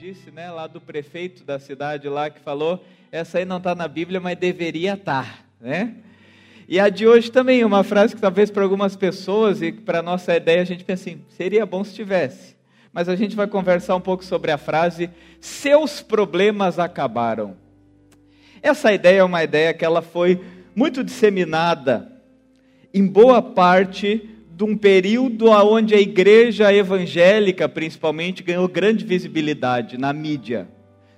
disse, né, lá do prefeito da cidade lá que falou, essa aí não está na Bíblia, mas deveria estar, tá, né? E a de hoje também, uma frase que talvez para algumas pessoas e para nossa ideia a gente pensa assim, seria bom se tivesse. Mas a gente vai conversar um pouco sobre a frase seus problemas acabaram. Essa ideia é uma ideia que ela foi muito disseminada em boa parte de um período onde a igreja evangélica, principalmente, ganhou grande visibilidade na mídia,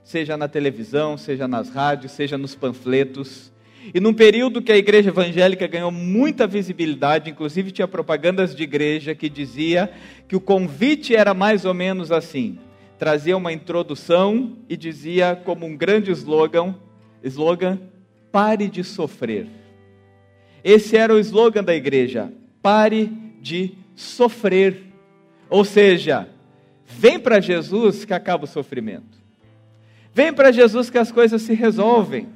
seja na televisão, seja nas rádios, seja nos panfletos. E num período que a igreja evangélica ganhou muita visibilidade, inclusive tinha propagandas de igreja que dizia que o convite era mais ou menos assim: trazia uma introdução e dizia como um grande slogan, slogan, pare de sofrer. Esse era o slogan da igreja: pare de sofrer. Ou seja, vem para Jesus que acaba o sofrimento. Vem para Jesus que as coisas se resolvem.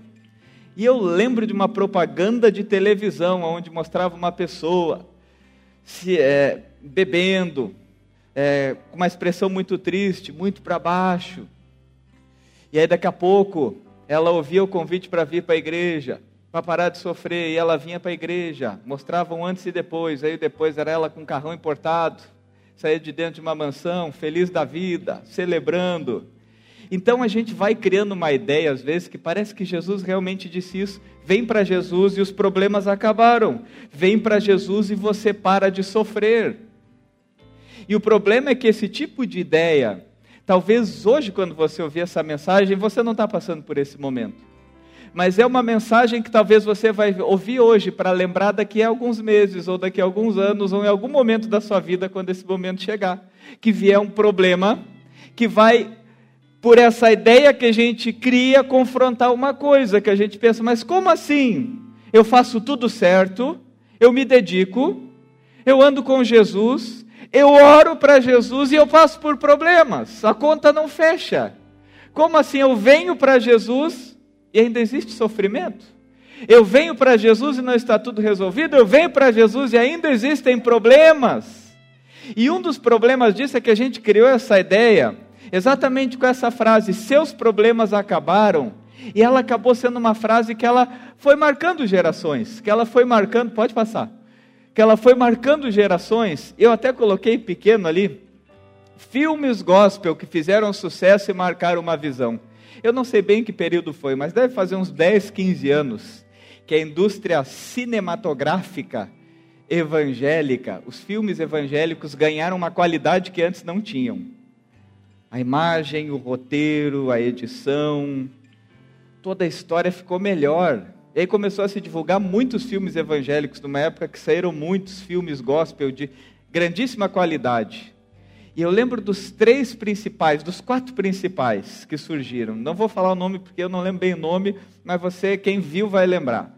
E eu lembro de uma propaganda de televisão onde mostrava uma pessoa se é, bebendo, é, com uma expressão muito triste, muito para baixo. E aí daqui a pouco ela ouvia o convite para vir para a igreja para parar de sofrer. E ela vinha para a igreja, mostravam antes e depois. Aí depois era ela com um carrão importado, saía de dentro de uma mansão, feliz da vida, celebrando. Então a gente vai criando uma ideia, às vezes, que parece que Jesus realmente disse isso. Vem para Jesus e os problemas acabaram. Vem para Jesus e você para de sofrer. E o problema é que esse tipo de ideia, talvez hoje, quando você ouvir essa mensagem, você não está passando por esse momento mas é uma mensagem que talvez você vai ouvir hoje para lembrar daqui a alguns meses, ou daqui a alguns anos, ou em algum momento da sua vida, quando esse momento chegar. Que vier um problema que vai, por essa ideia que a gente cria, confrontar uma coisa que a gente pensa, mas como assim? Eu faço tudo certo, eu me dedico, eu ando com Jesus, eu oro para Jesus e eu passo por problemas, a conta não fecha. Como assim eu venho para Jesus e ainda existe sofrimento. Eu venho para Jesus e não está tudo resolvido, eu venho para Jesus e ainda existem problemas. E um dos problemas disso é que a gente criou essa ideia exatamente com essa frase: seus problemas acabaram. E ela acabou sendo uma frase que ela foi marcando gerações, que ela foi marcando, pode passar, que ela foi marcando gerações. Eu até coloquei pequeno ali, filmes gospel que fizeram sucesso e marcaram uma visão. Eu não sei bem que período foi, mas deve fazer uns 10, 15 anos que a indústria cinematográfica evangélica, os filmes evangélicos ganharam uma qualidade que antes não tinham. A imagem, o roteiro, a edição, toda a história ficou melhor. E aí começou a se divulgar muitos filmes evangélicos, numa época que saíram muitos filmes gospel de grandíssima qualidade. E eu lembro dos três principais, dos quatro principais que surgiram. Não vou falar o nome porque eu não lembro bem o nome, mas você, quem viu, vai lembrar.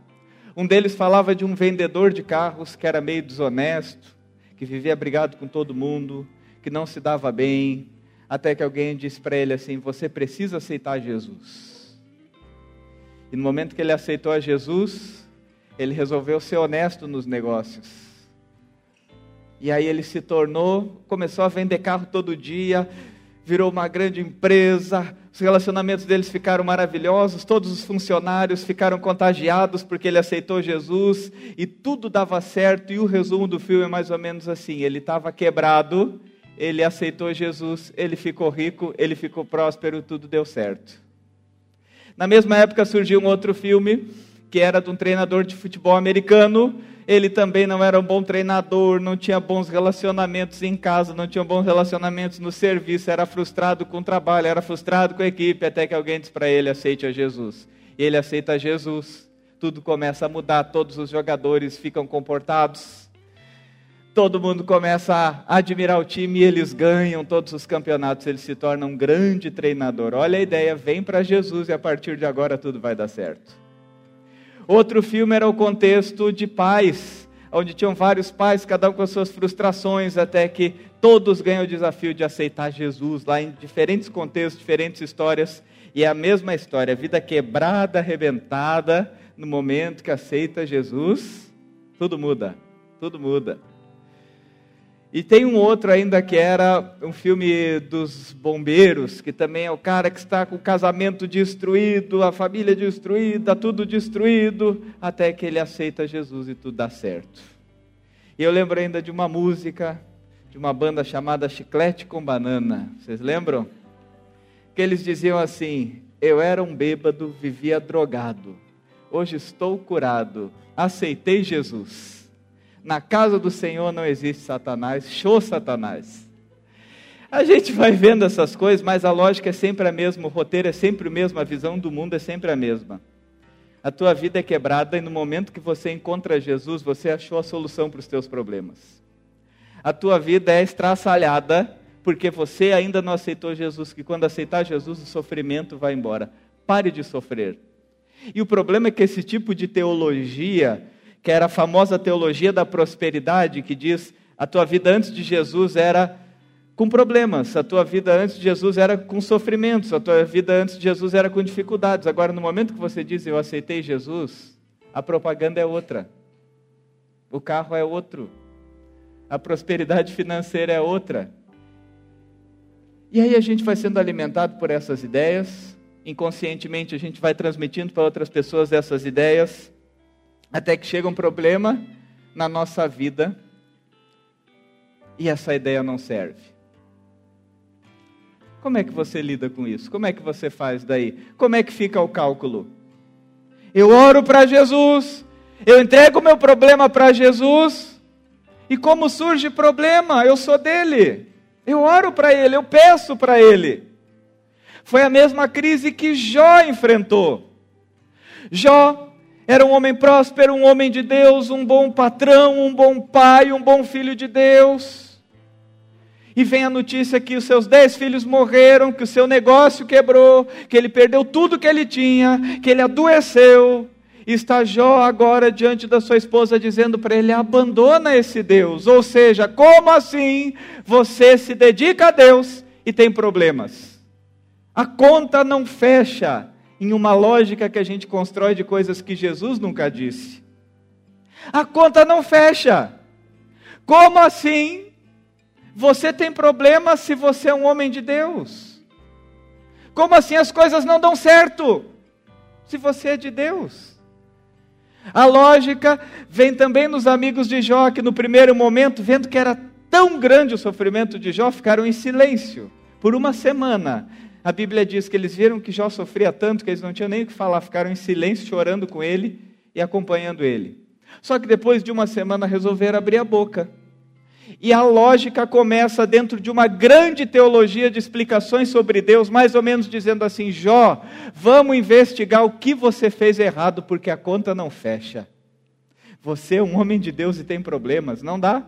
Um deles falava de um vendedor de carros que era meio desonesto, que vivia brigado com todo mundo, que não se dava bem, até que alguém disse para ele assim: Você precisa aceitar Jesus. E no momento que ele aceitou a Jesus, ele resolveu ser honesto nos negócios e aí ele se tornou, começou a vender carro todo dia, virou uma grande empresa, os relacionamentos deles ficaram maravilhosos, todos os funcionários ficaram contagiados porque ele aceitou Jesus e tudo dava certo. E o resumo do filme é mais ou menos assim: ele estava quebrado, ele aceitou Jesus, ele ficou rico, ele ficou próspero, tudo deu certo. Na mesma época surgiu um outro filme que era de um treinador de futebol americano ele também não era um bom treinador, não tinha bons relacionamentos em casa, não tinha bons relacionamentos no serviço, era frustrado com o trabalho, era frustrado com a equipe, até que alguém disse para ele: aceite a Jesus. Ele aceita Jesus, tudo começa a mudar, todos os jogadores ficam comportados, todo mundo começa a admirar o time e eles ganham todos os campeonatos, ele se torna um grande treinador. Olha a ideia, vem para Jesus e a partir de agora tudo vai dar certo. Outro filme era o contexto de pais, onde tinham vários pais, cada um com as suas frustrações, até que todos ganham o desafio de aceitar Jesus, lá em diferentes contextos, diferentes histórias, e é a mesma história, vida quebrada, arrebentada, no momento que aceita Jesus, tudo muda, tudo muda. E tem um outro ainda que era um filme dos bombeiros, que também é o cara que está com o casamento destruído, a família destruída, tudo destruído, até que ele aceita Jesus e tudo dá certo. E eu lembro ainda de uma música de uma banda chamada Chiclete com Banana. Vocês lembram? Que eles diziam assim: Eu era um bêbado, vivia drogado. Hoje estou curado, aceitei Jesus. Na casa do Senhor não existe Satanás, show Satanás. A gente vai vendo essas coisas, mas a lógica é sempre a mesma, o roteiro é sempre o mesmo, a visão do mundo é sempre a mesma. A tua vida é quebrada e no momento que você encontra Jesus, você achou a solução para os teus problemas. A tua vida é estraçalhada porque você ainda não aceitou Jesus, que quando aceitar Jesus, o sofrimento vai embora. Pare de sofrer. E o problema é que esse tipo de teologia que era a famosa teologia da prosperidade, que diz: a tua vida antes de Jesus era com problemas, a tua vida antes de Jesus era com sofrimentos, a tua vida antes de Jesus era com dificuldades. Agora, no momento que você diz eu aceitei Jesus, a propaganda é outra, o carro é outro, a prosperidade financeira é outra. E aí a gente vai sendo alimentado por essas ideias, inconscientemente a gente vai transmitindo para outras pessoas essas ideias. Até que chega um problema na nossa vida e essa ideia não serve. Como é que você lida com isso? Como é que você faz daí? Como é que fica o cálculo? Eu oro para Jesus, eu entrego meu problema para Jesus, e como surge problema? Eu sou dele. Eu oro para ele, eu peço para ele. Foi a mesma crise que Jó enfrentou. Jó era um homem próspero, um homem de Deus, um bom patrão, um bom pai, um bom filho de Deus. E vem a notícia que os seus dez filhos morreram, que o seu negócio quebrou, que ele perdeu tudo que ele tinha, que ele adoeceu. E está Jó agora diante da sua esposa dizendo para ele: abandona esse Deus. Ou seja, como assim você se dedica a Deus e tem problemas? A conta não fecha em uma lógica que a gente constrói de coisas que Jesus nunca disse. A conta não fecha. Como assim? Você tem problema se você é um homem de Deus? Como assim as coisas não dão certo se você é de Deus? A lógica vem também nos amigos de Jó, que no primeiro momento, vendo que era tão grande o sofrimento de Jó, ficaram em silêncio por uma semana, a Bíblia diz que eles viram que Jó sofria tanto que eles não tinham nem o que falar, ficaram em silêncio, chorando com ele e acompanhando ele. Só que depois de uma semana resolveram abrir a boca. E a lógica começa dentro de uma grande teologia de explicações sobre Deus, mais ou menos dizendo assim: Jó, vamos investigar o que você fez errado, porque a conta não fecha. Você é um homem de Deus e tem problemas, não dá?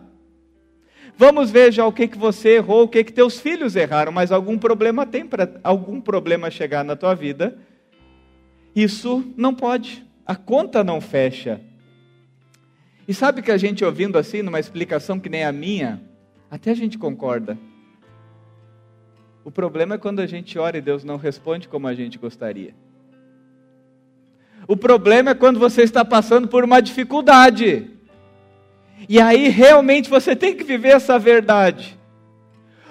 Vamos ver já o que, que você errou, o que, que teus filhos erraram, mas algum problema tem para algum problema chegar na tua vida. Isso não pode. A conta não fecha. E sabe que a gente ouvindo assim, numa explicação que nem a minha, até a gente concorda. O problema é quando a gente ora e Deus não responde como a gente gostaria. O problema é quando você está passando por uma dificuldade. E aí realmente você tem que viver essa verdade.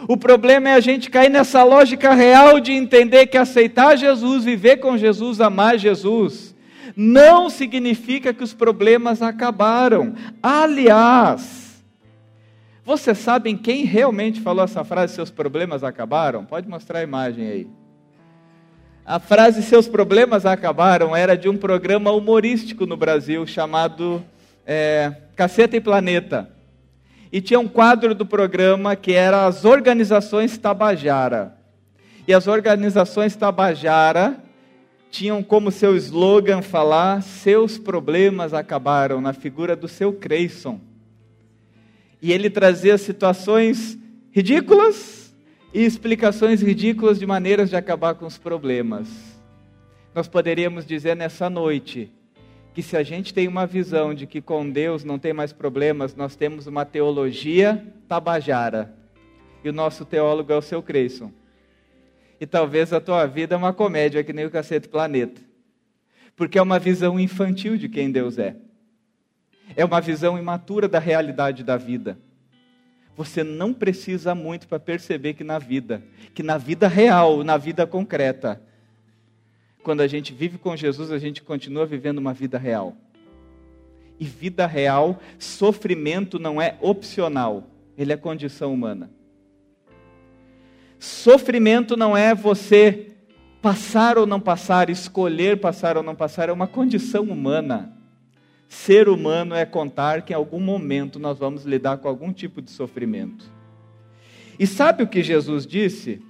O problema é a gente cair nessa lógica real de entender que aceitar Jesus, viver com Jesus, amar Jesus, não significa que os problemas acabaram. Aliás, vocês sabem quem realmente falou essa frase, seus problemas acabaram? Pode mostrar a imagem aí. A frase seus problemas acabaram era de um programa humorístico no Brasil chamado é, Caceta e Planeta. E tinha um quadro do programa que era as organizações Tabajara. E as organizações Tabajara tinham como seu slogan falar: seus problemas acabaram, na figura do seu Creyson. E ele trazia situações ridículas e explicações ridículas de maneiras de acabar com os problemas. Nós poderíamos dizer nessa noite que se a gente tem uma visão de que com Deus não tem mais problemas, nós temos uma teologia tabajara. E o nosso teólogo é o seu Creyson. E talvez a tua vida é uma comédia que nem o Cacete Planeta. Porque é uma visão infantil de quem Deus é. É uma visão imatura da realidade da vida. Você não precisa muito para perceber que na vida, que na vida real, na vida concreta, quando a gente vive com Jesus, a gente continua vivendo uma vida real. E vida real, sofrimento não é opcional, ele é condição humana. Sofrimento não é você passar ou não passar, escolher passar ou não passar, é uma condição humana. Ser humano é contar que em algum momento nós vamos lidar com algum tipo de sofrimento. E sabe o que Jesus disse?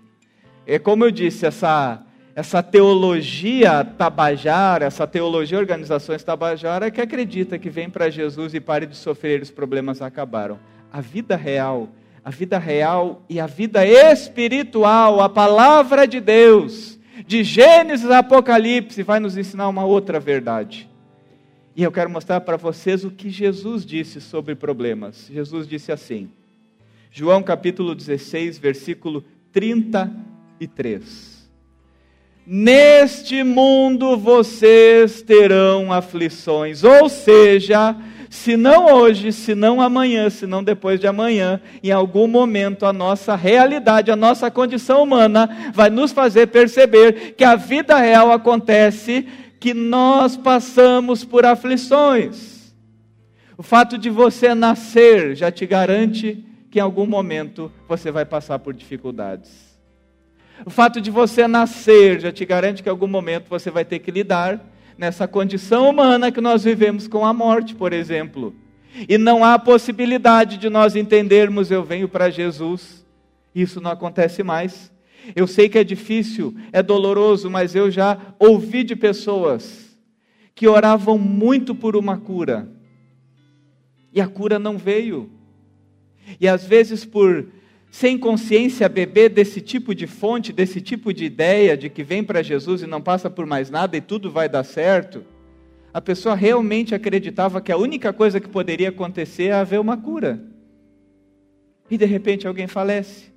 É como eu disse, essa, essa teologia tabajara, essa teologia organizações tabajara que acredita que vem para Jesus e pare de sofrer, os problemas acabaram. A vida real, a vida real e a vida espiritual, a palavra de Deus, de Gênesis a Apocalipse, vai nos ensinar uma outra verdade. E eu quero mostrar para vocês o que Jesus disse sobre problemas. Jesus disse assim, João capítulo 16, versículo 33. Neste mundo vocês terão aflições, ou seja, se não hoje, se não amanhã, se não depois de amanhã, em algum momento a nossa realidade, a nossa condição humana vai nos fazer perceber que a vida real acontece que nós passamos por aflições. O fato de você nascer já te garante que em algum momento você vai passar por dificuldades. O fato de você nascer já te garante que em algum momento você vai ter que lidar nessa condição humana que nós vivemos com a morte, por exemplo. E não há possibilidade de nós entendermos eu venho para Jesus. Isso não acontece mais. Eu sei que é difícil, é doloroso, mas eu já ouvi de pessoas que oravam muito por uma cura e a cura não veio. E às vezes, por sem consciência beber desse tipo de fonte, desse tipo de ideia de que vem para Jesus e não passa por mais nada e tudo vai dar certo, a pessoa realmente acreditava que a única coisa que poderia acontecer é haver uma cura. E de repente alguém falece.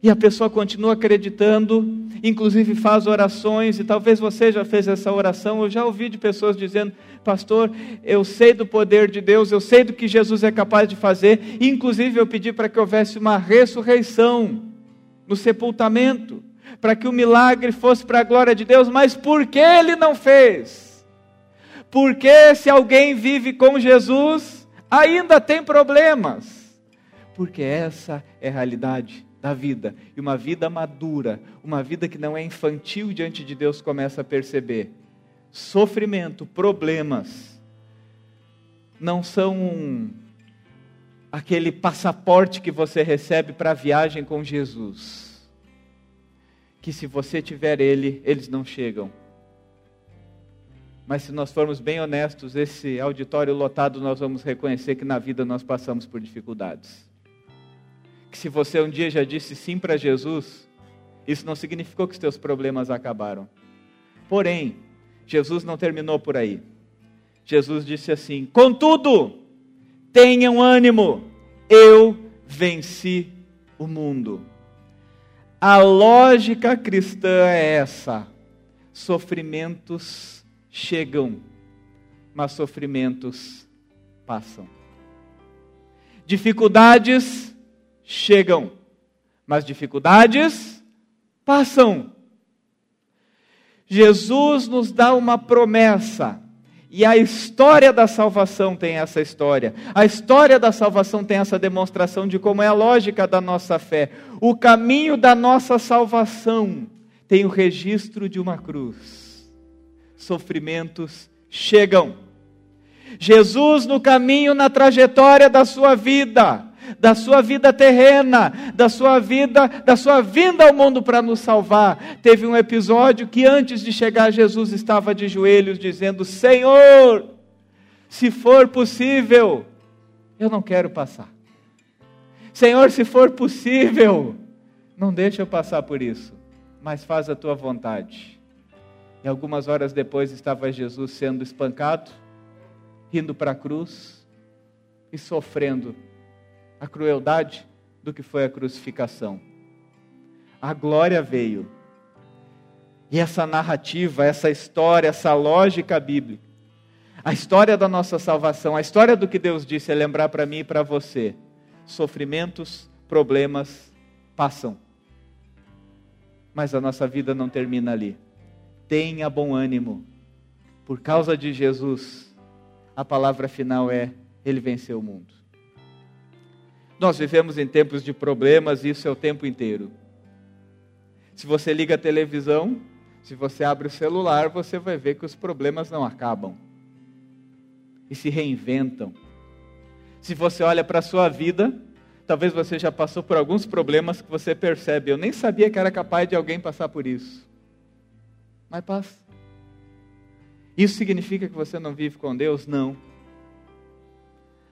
E a pessoa continua acreditando, inclusive faz orações, e talvez você já fez essa oração. Eu já ouvi de pessoas dizendo: Pastor, eu sei do poder de Deus, eu sei do que Jesus é capaz de fazer. Inclusive, eu pedi para que houvesse uma ressurreição no sepultamento, para que o milagre fosse para a glória de Deus, mas por que ele não fez? Porque se alguém vive com Jesus, ainda tem problemas. Porque essa é a realidade da vida. E uma vida madura, uma vida que não é infantil diante de Deus, começa a perceber: sofrimento, problemas, não são aquele passaporte que você recebe para a viagem com Jesus. Que se você tiver ele, eles não chegam. Mas se nós formos bem honestos, esse auditório lotado, nós vamos reconhecer que na vida nós passamos por dificuldades que se você um dia já disse sim para Jesus, isso não significou que os teus problemas acabaram. Porém, Jesus não terminou por aí. Jesus disse assim: Contudo, tenham ânimo, eu venci o mundo. A lógica cristã é essa: sofrimentos chegam, mas sofrimentos passam. Dificuldades chegam, mas dificuldades passam. Jesus nos dá uma promessa. E a história da salvação tem essa história. A história da salvação tem essa demonstração de como é a lógica da nossa fé. O caminho da nossa salvação tem o registro de uma cruz. Sofrimentos chegam. Jesus, no caminho, na trajetória da sua vida, da sua vida terrena, da sua vida, da sua vinda ao mundo para nos salvar. Teve um episódio que antes de chegar Jesus estava de joelhos dizendo: "Senhor, se for possível, eu não quero passar. Senhor, se for possível, não deixe eu passar por isso, mas faz a tua vontade." E algumas horas depois estava Jesus sendo espancado, indo para a cruz e sofrendo a crueldade do que foi a crucificação. A glória veio. E essa narrativa, essa história, essa lógica bíblica, a história da nossa salvação, a história do que Deus disse é lembrar para mim e para você: sofrimentos, problemas passam. Mas a nossa vida não termina ali. Tenha bom ânimo. Por causa de Jesus, a palavra final é: Ele venceu o mundo. Nós vivemos em tempos de problemas, e isso é o tempo inteiro. Se você liga a televisão, se você abre o celular, você vai ver que os problemas não acabam e se reinventam. Se você olha para a sua vida, talvez você já passou por alguns problemas que você percebe. Eu nem sabia que era capaz de alguém passar por isso. Mas passa. Isso significa que você não vive com Deus? Não.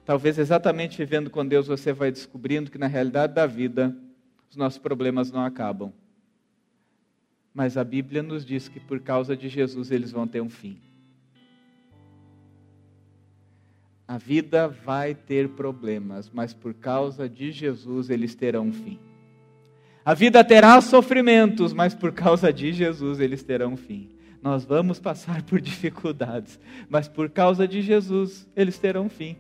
Talvez exatamente vivendo com Deus você vai descobrindo que na realidade da vida os nossos problemas não acabam. Mas a Bíblia nos diz que por causa de Jesus eles vão ter um fim. A vida vai ter problemas, mas por causa de Jesus eles terão um fim. A vida terá sofrimentos, mas por causa de Jesus eles terão um fim. Nós vamos passar por dificuldades, mas por causa de Jesus eles terão um fim.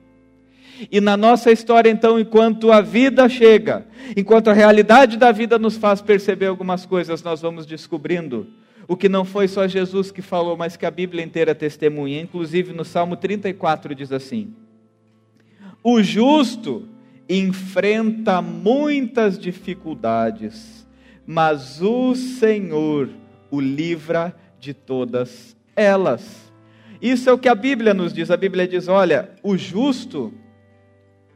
E na nossa história, então, enquanto a vida chega, enquanto a realidade da vida nos faz perceber algumas coisas, nós vamos descobrindo o que não foi só Jesus que falou, mas que a Bíblia inteira testemunha. Inclusive no Salmo 34 diz assim: O justo enfrenta muitas dificuldades, mas o Senhor o livra de todas elas. Isso é o que a Bíblia nos diz. A Bíblia diz: olha, o justo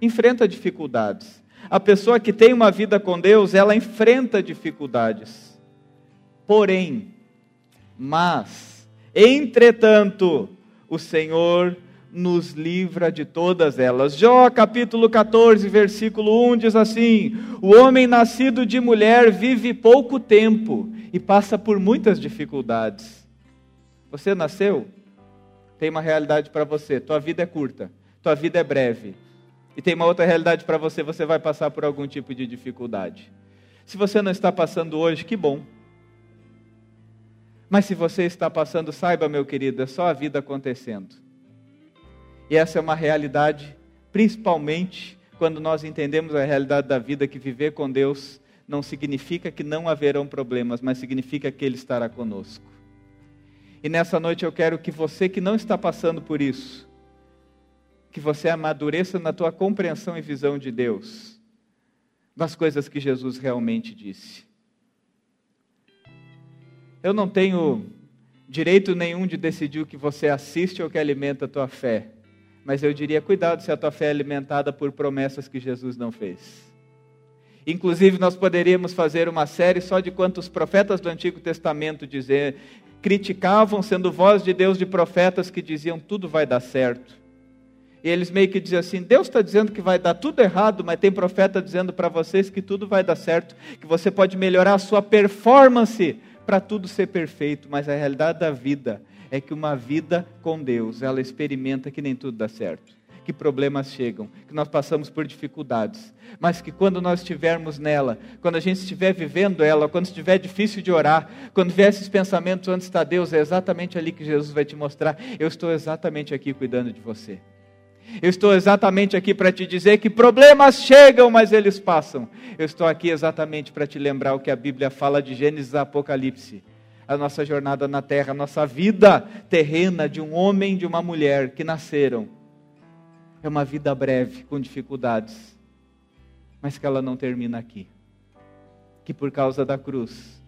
enfrenta dificuldades. A pessoa que tem uma vida com Deus, ela enfrenta dificuldades. Porém, mas, entretanto, o Senhor nos livra de todas elas. Jó capítulo 14, versículo 1 diz assim: O homem nascido de mulher vive pouco tempo e passa por muitas dificuldades. Você nasceu? Tem uma realidade para você: tua vida é curta, tua vida é breve. E tem uma outra realidade para você: você vai passar por algum tipo de dificuldade. Se você não está passando hoje, que bom. Mas se você está passando, saiba, meu querido, é só a vida acontecendo. E essa é uma realidade, principalmente quando nós entendemos a realidade da vida, que viver com Deus não significa que não haverão problemas, mas significa que Ele estará conosco. E nessa noite eu quero que você que não está passando por isso, que você amadureça na tua compreensão e visão de Deus, das coisas que Jesus realmente disse. Eu não tenho direito nenhum de decidir o que você assiste ou que alimenta a tua fé. Mas eu diria, cuidado se a tua fé é alimentada por promessas que Jesus não fez. Inclusive, nós poderíamos fazer uma série só de quantos profetas do Antigo Testamento dizer, criticavam, sendo voz de Deus de profetas que diziam tudo vai dar certo. E eles meio que diziam assim: Deus está dizendo que vai dar tudo errado, mas tem profeta dizendo para vocês que tudo vai dar certo, que você pode melhorar a sua performance para tudo ser perfeito, mas a realidade da vida é que uma vida com Deus, ela experimenta que nem tudo dá certo, que problemas chegam, que nós passamos por dificuldades, mas que quando nós estivermos nela, quando a gente estiver vivendo ela, quando estiver difícil de orar, quando vier esses pensamentos onde está Deus, é exatamente ali que Jesus vai te mostrar: eu estou exatamente aqui cuidando de você. Eu estou exatamente aqui para te dizer que problemas chegam, mas eles passam. Eu estou aqui exatamente para te lembrar o que a Bíblia fala de Gênesis e Apocalipse. A nossa jornada na terra, a nossa vida terrena de um homem e de uma mulher que nasceram. É uma vida breve, com dificuldades, mas que ela não termina aqui. Que por causa da cruz,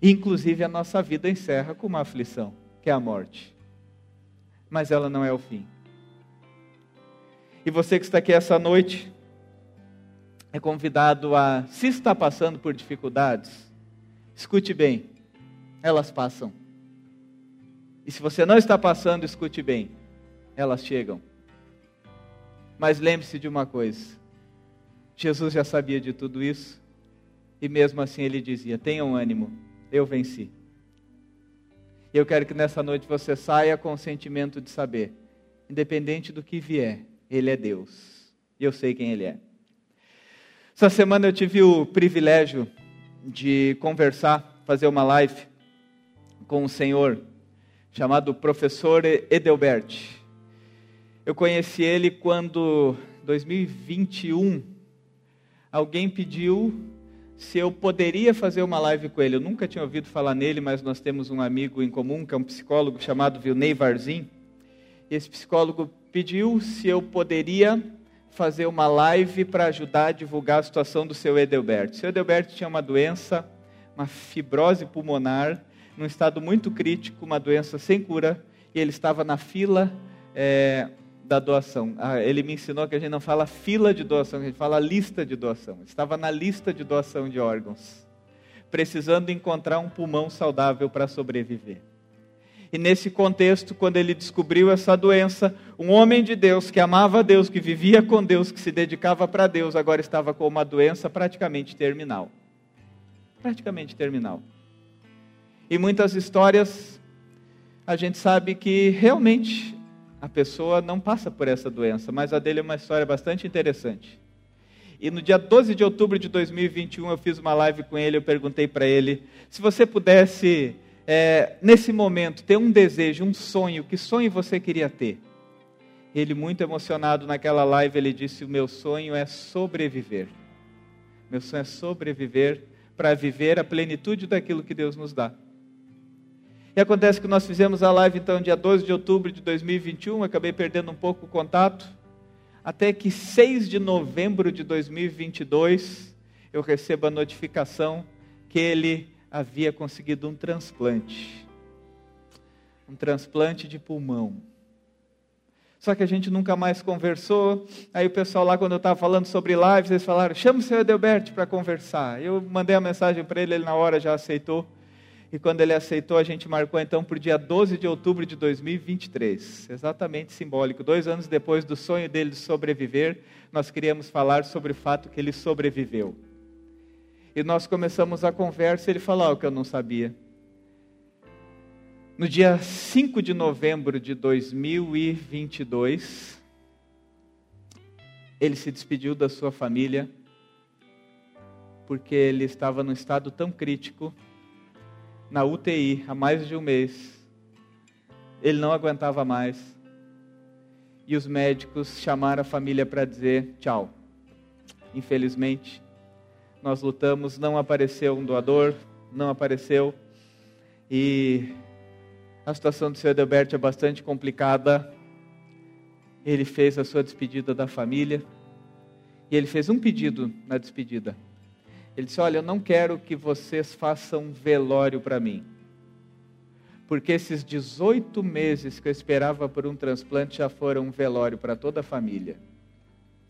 inclusive a nossa vida encerra com uma aflição, que é a morte. Mas ela não é o fim e você que está aqui essa noite é convidado a, se está passando por dificuldades, escute bem, elas passam. E se você não está passando, escute bem, elas chegam. Mas lembre-se de uma coisa: Jesus já sabia de tudo isso, e mesmo assim ele dizia: tenham ânimo, eu venci. Eu quero que nessa noite você saia com o sentimento de saber, independente do que vier, ele é Deus. E eu sei quem Ele é. Essa semana eu tive o privilégio de conversar, fazer uma live com um senhor chamado professor Edelbert. Eu conheci ele quando, 2021, alguém pediu se eu poderia fazer uma live com ele. Eu nunca tinha ouvido falar nele, mas nós temos um amigo em comum, que é um psicólogo chamado Vilney Varzim. Esse psicólogo pediu se eu poderia fazer uma live para ajudar a divulgar a situação do seu Edelberto. Seu Edelberto tinha uma doença, uma fibrose pulmonar, num estado muito crítico, uma doença sem cura, e ele estava na fila é, da doação. Ah, ele me ensinou que a gente não fala fila de doação, a gente fala lista de doação. Estava na lista de doação de órgãos, precisando encontrar um pulmão saudável para sobreviver. E nesse contexto, quando ele descobriu essa doença, um homem de Deus que amava a Deus, que vivia com Deus, que se dedicava para Deus, agora estava com uma doença praticamente terminal. Praticamente terminal. E muitas histórias a gente sabe que realmente a pessoa não passa por essa doença, mas a dele é uma história bastante interessante. E no dia 12 de outubro de 2021 eu fiz uma live com ele, eu perguntei para ele se você pudesse é, nesse momento, ter um desejo, um sonho, que sonho você queria ter? Ele, muito emocionado naquela live, ele disse: O meu sonho é sobreviver. Meu sonho é sobreviver para viver a plenitude daquilo que Deus nos dá. E acontece que nós fizemos a live, então, dia 12 de outubro de 2021, acabei perdendo um pouco o contato, até que 6 de novembro de 2022, eu recebo a notificação que ele havia conseguido um transplante. Um transplante de pulmão. Só que a gente nunca mais conversou. Aí o pessoal lá, quando eu estava falando sobre lives, eles falaram: chama o senhor Adelberto para conversar. Eu mandei a mensagem para ele, ele na hora já aceitou. E quando ele aceitou, a gente marcou então para o dia 12 de outubro de 2023. Exatamente simbólico. Dois anos depois do sonho dele de sobreviver, nós queríamos falar sobre o fato que ele sobreviveu. E nós começamos a conversa ele falou o que eu não sabia. No dia 5 de novembro de 2022, ele se despediu da sua família, porque ele estava num estado tão crítico, na UTI, há mais de um mês. Ele não aguentava mais. E os médicos chamaram a família para dizer tchau. Infelizmente, nós lutamos, não apareceu um doador, não apareceu. E a situação do Sr. Adelberto é bastante complicada. Ele fez a sua despedida da família. E ele fez um pedido na despedida. Ele disse: Olha, eu não quero que vocês façam velório para mim. Porque esses 18 meses que eu esperava por um transplante já foram um velório para toda a família.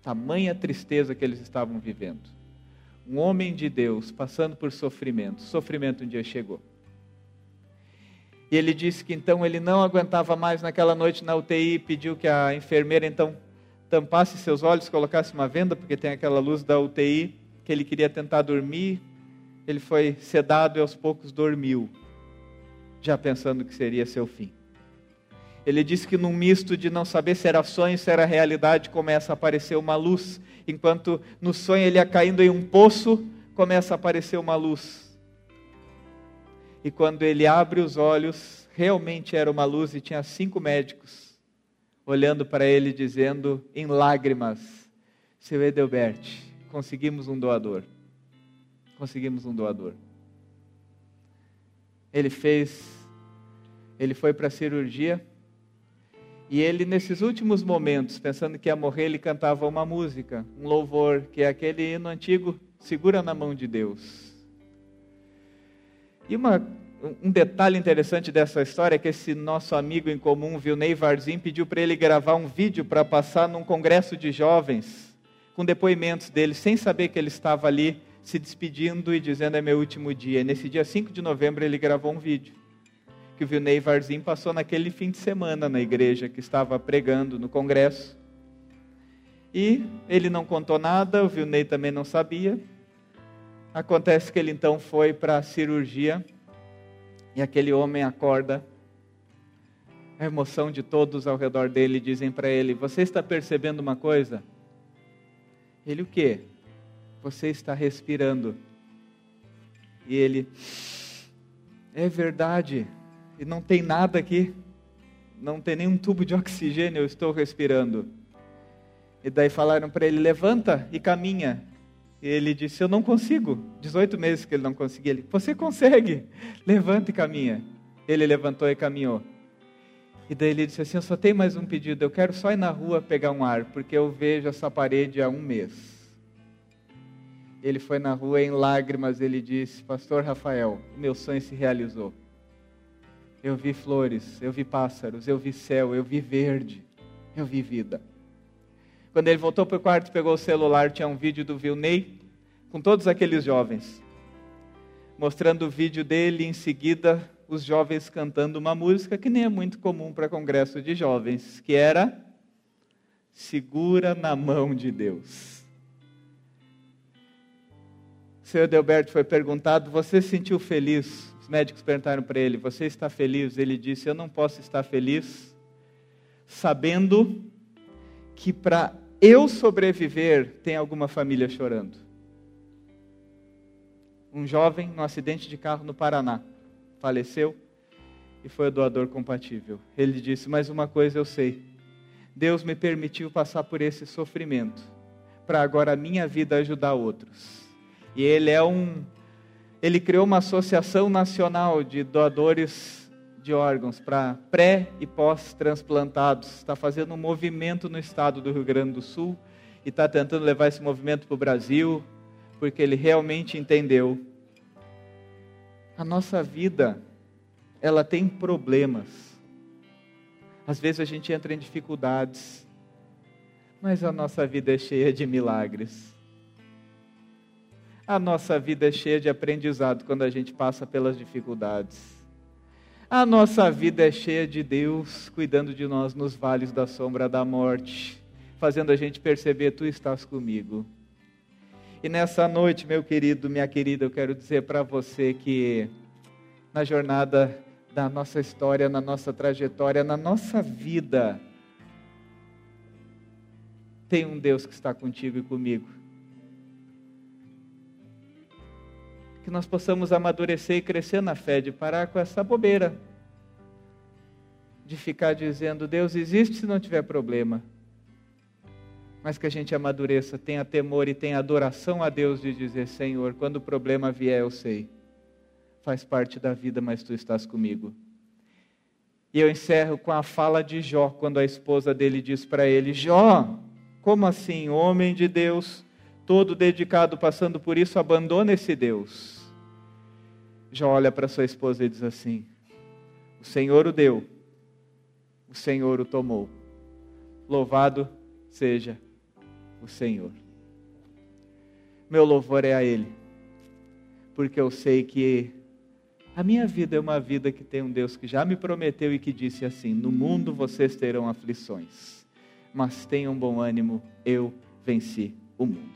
Tamanha tristeza que eles estavam vivendo um homem de Deus passando por sofrimento. Sofrimento um dia chegou. E ele disse que então ele não aguentava mais naquela noite na UTI, pediu que a enfermeira então tampasse seus olhos, colocasse uma venda, porque tem aquela luz da UTI, que ele queria tentar dormir. Ele foi sedado e aos poucos dormiu, já pensando que seria seu fim. Ele disse que num misto de não saber se era sonho, se era realidade, começa a aparecer uma luz enquanto no sonho ele ia caindo em um poço, começa a aparecer uma luz. E quando ele abre os olhos, realmente era uma luz e tinha cinco médicos olhando para ele dizendo em lágrimas: Seu Edelbert, conseguimos um doador. Conseguimos um doador. Ele fez, ele foi para a cirurgia e ele, nesses últimos momentos, pensando que ia morrer, ele cantava uma música, um louvor, que é aquele hino antigo, Segura na Mão de Deus. E uma, um detalhe interessante dessa história é que esse nosso amigo em comum, Vilney Varzim, pediu para ele gravar um vídeo para passar num congresso de jovens, com depoimentos dele, sem saber que ele estava ali se despedindo e dizendo é meu último dia. E nesse dia 5 de novembro ele gravou um vídeo que o Vilney Varzim passou naquele fim de semana na igreja que estava pregando no congresso. E ele não contou nada, o Vilney também não sabia. Acontece que ele então foi para a cirurgia e aquele homem acorda. A emoção de todos ao redor dele dizem para ele: Você está percebendo uma coisa? Ele o quê? Você está respirando. E ele: É verdade e não tem nada aqui, não tem nenhum tubo de oxigênio, eu estou respirando. E daí falaram para ele: levanta e caminha. E ele disse: Eu não consigo. 18 meses que ele não conseguia. Ele, Você consegue. Levanta e caminha. Ele levantou e caminhou. E daí ele disse assim: Eu só tenho mais um pedido. Eu quero só ir na rua pegar um ar, porque eu vejo essa parede há um mês. Ele foi na rua em lágrimas. Ele disse: Pastor Rafael, meu sonho se realizou. Eu vi flores, eu vi pássaros, eu vi céu, eu vi verde, eu vi vida. Quando ele voltou para o quarto, pegou o celular, tinha um vídeo do Vilney com todos aqueles jovens, mostrando o vídeo dele. Em seguida, os jovens cantando uma música que nem é muito comum para congresso de jovens, que era Segura na mão de Deus. O senhor Delberto foi perguntado: Você se sentiu feliz os médicos perguntaram para ele: Você está feliz? Ele disse: Eu não posso estar feliz sabendo que para eu sobreviver tem alguma família chorando. Um jovem no acidente de carro no Paraná faleceu e foi doador compatível. Ele disse: Mas uma coisa eu sei. Deus me permitiu passar por esse sofrimento para agora a minha vida ajudar outros. E ele é um ele criou uma associação nacional de doadores de órgãos para pré e pós-transplantados. Está fazendo um movimento no estado do Rio Grande do Sul e está tentando levar esse movimento para o Brasil, porque ele realmente entendeu. A nossa vida, ela tem problemas. Às vezes a gente entra em dificuldades, mas a nossa vida é cheia de milagres. A nossa vida é cheia de aprendizado quando a gente passa pelas dificuldades. A nossa vida é cheia de Deus cuidando de nós nos vales da sombra da morte, fazendo a gente perceber: Tu estás comigo. E nessa noite, meu querido, minha querida, eu quero dizer para você que na jornada da nossa história, na nossa trajetória, na nossa vida, tem um Deus que está contigo e comigo que nós possamos amadurecer e crescer na fé, de parar com essa bobeira, de ficar dizendo, Deus existe se não tiver problema, mas que a gente amadureça, tenha temor e tenha adoração a Deus de dizer, Senhor, quando o problema vier, eu sei, faz parte da vida, mas tu estás comigo. E eu encerro com a fala de Jó, quando a esposa dele diz para ele: Jó, como assim, homem de Deus, todo dedicado passando por isso, abandona esse Deus. Já olha para sua esposa e diz assim: O Senhor o deu, o Senhor o tomou. Louvado seja o Senhor. Meu louvor é a Ele, porque eu sei que a minha vida é uma vida que tem um Deus que já me prometeu e que disse assim: No mundo vocês terão aflições, mas tenham bom ânimo, eu venci o mundo.